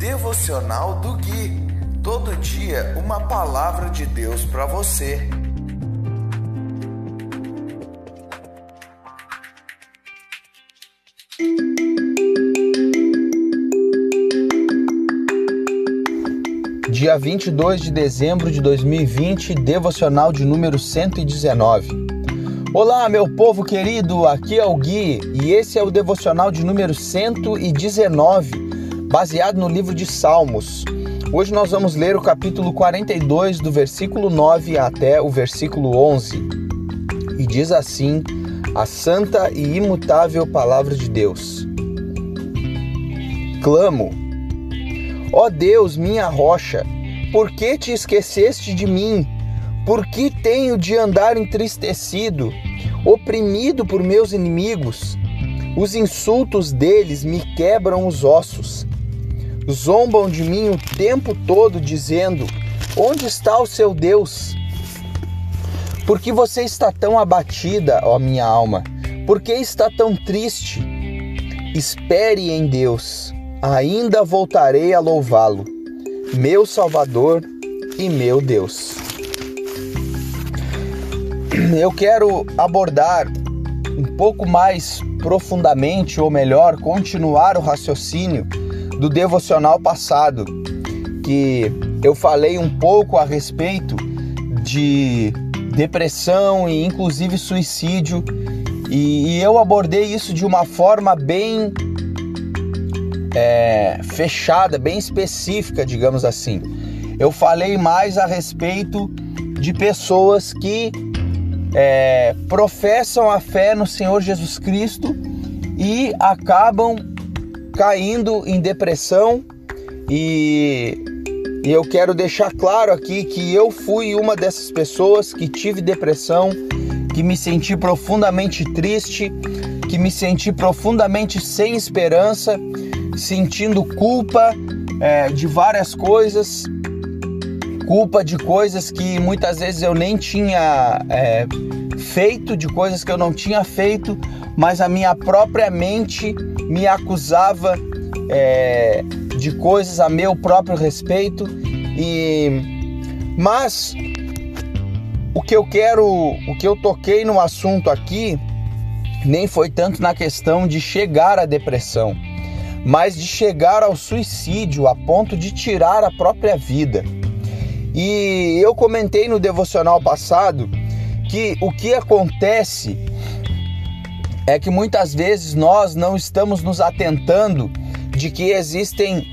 Devocional do Gui. Todo dia uma palavra de Deus para você. Dia 22 de dezembro de 2020, devocional de número 119. Olá, meu povo querido, aqui é o Gui e esse é o devocional de número 119 baseado no livro de Salmos. Hoje nós vamos ler o capítulo 42, do versículo 9 até o versículo 11. E diz assim: a santa e imutável palavra de Deus. Clamo: Ó Deus, minha rocha, por que te esqueceste de mim? Por que tenho de andar entristecido, oprimido por meus inimigos? Os insultos deles me quebram os ossos zombam de mim o tempo todo, dizendo: Onde está o seu Deus? Por que você está tão abatida, ó minha alma? Por que está tão triste? Espere em Deus, ainda voltarei a louvá-lo, meu Salvador e meu Deus. Eu quero abordar um pouco mais profundamente, ou melhor, continuar o raciocínio do devocional passado, que eu falei um pouco a respeito de depressão e inclusive suicídio, e, e eu abordei isso de uma forma bem é, fechada, bem específica, digamos assim. Eu falei mais a respeito de pessoas que é, professam a fé no Senhor Jesus Cristo e acabam caindo em depressão e, eu quero deixar claro aqui que eu fui uma dessas pessoas que tive depressão, que me senti profundamente triste, que me senti profundamente sem esperança, sentindo culpa é, de várias coisas, culpa de coisas que muitas vezes eu nem tinha é, feito, de coisas que eu não tinha feito, mas a minha própria mente me acusava é, de coisas a meu próprio respeito e mas o que eu quero, o que eu toquei no assunto aqui nem foi tanto na questão de chegar à depressão, mas de chegar ao suicídio a ponto de tirar a própria vida. E eu comentei no devocional passado que o que acontece é que muitas vezes nós não estamos nos atentando de que existem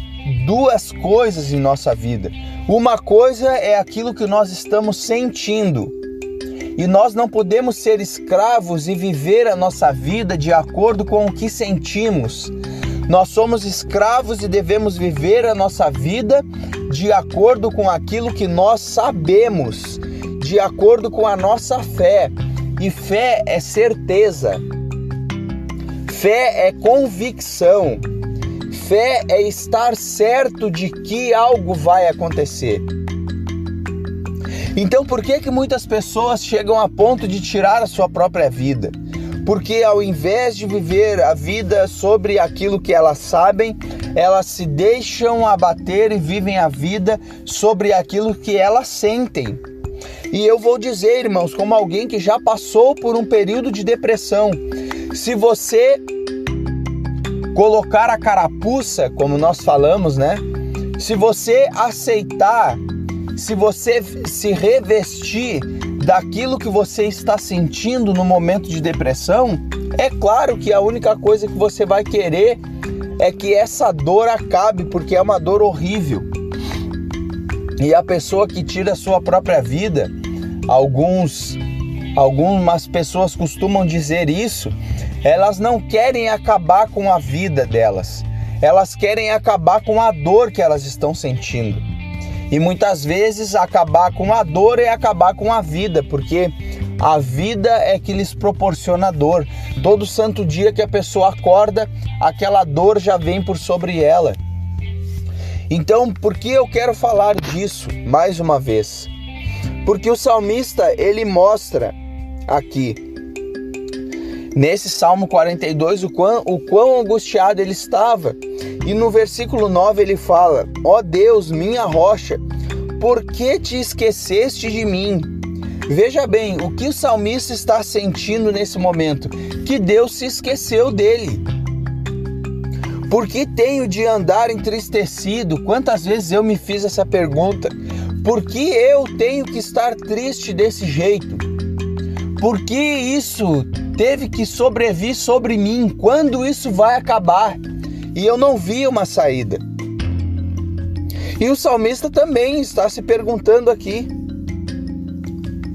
duas coisas em nossa vida. Uma coisa é aquilo que nós estamos sentindo. E nós não podemos ser escravos e viver a nossa vida de acordo com o que sentimos. Nós somos escravos e devemos viver a nossa vida de acordo com aquilo que nós sabemos, de acordo com a nossa fé. E fé é certeza. Fé é convicção. Fé é estar certo de que algo vai acontecer. Então, por que que muitas pessoas chegam a ponto de tirar a sua própria vida? Porque ao invés de viver a vida sobre aquilo que elas sabem, elas se deixam abater e vivem a vida sobre aquilo que elas sentem. E eu vou dizer, irmãos, como alguém que já passou por um período de depressão, se você colocar a carapuça, como nós falamos, né? Se você aceitar, se você se revestir daquilo que você está sentindo no momento de depressão, é claro que a única coisa que você vai querer é que essa dor acabe, porque é uma dor horrível. E a pessoa que tira a sua própria vida, alguns algumas pessoas costumam dizer isso, elas não querem acabar com a vida delas. Elas querem acabar com a dor que elas estão sentindo. E muitas vezes acabar com a dor é acabar com a vida, porque a vida é que lhes proporciona dor. Todo santo dia que a pessoa acorda, aquela dor já vem por sobre ela. Então, por que eu quero falar disso mais uma vez? Porque o salmista, ele mostra aqui Nesse Salmo 42, o quão, o quão angustiado ele estava. E no versículo 9 ele fala: Ó oh Deus, minha rocha, por que te esqueceste de mim? Veja bem, o que o salmista está sentindo nesse momento? Que Deus se esqueceu dele. Por que tenho de andar entristecido? Quantas vezes eu me fiz essa pergunta? Por que eu tenho que estar triste desse jeito? Por que isso teve que sobrevir sobre mim? Quando isso vai acabar? E eu não vi uma saída. E o salmista também está se perguntando aqui.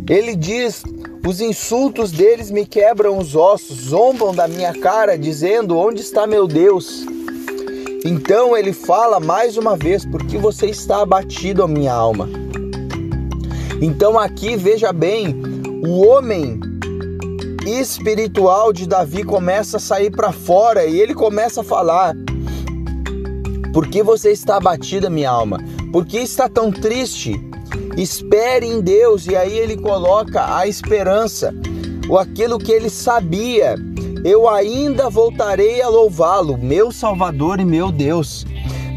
Ele diz: Os insultos deles me quebram os ossos, zombam da minha cara, dizendo: Onde está meu Deus? Então ele fala mais uma vez: Porque você está abatido, a minha alma. Então aqui veja bem, o homem espiritual de Davi começa a sair para fora e ele começa a falar: Por que você está abatida, minha alma? Por que está tão triste? Espere em Deus, e aí ele coloca a esperança, ou aquilo que ele sabia. Eu ainda voltarei a louvá-lo, meu Salvador e meu Deus.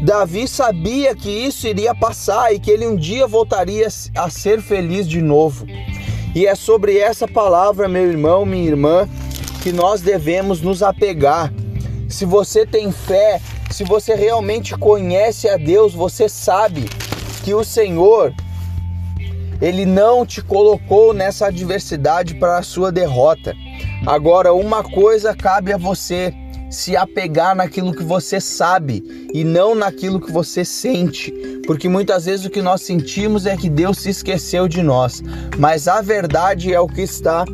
Davi sabia que isso iria passar e que ele um dia voltaria a ser feliz de novo. E é sobre essa palavra, meu irmão, minha irmã, que nós devemos nos apegar. Se você tem fé, se você realmente conhece a Deus, você sabe que o Senhor ele não te colocou nessa adversidade para a sua derrota. Agora, uma coisa cabe a você: se apegar naquilo que você sabe e não naquilo que você sente, porque muitas vezes o que nós sentimos é que Deus se esqueceu de nós, mas a verdade é o que está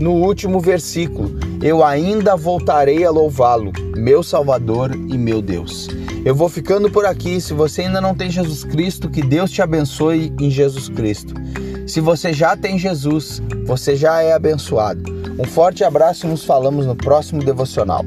no último versículo: Eu ainda voltarei a louvá-lo, meu Salvador e meu Deus. Eu vou ficando por aqui. Se você ainda não tem Jesus Cristo, que Deus te abençoe em Jesus Cristo. Se você já tem Jesus, você já é abençoado. Um forte abraço e nos falamos no próximo devocional.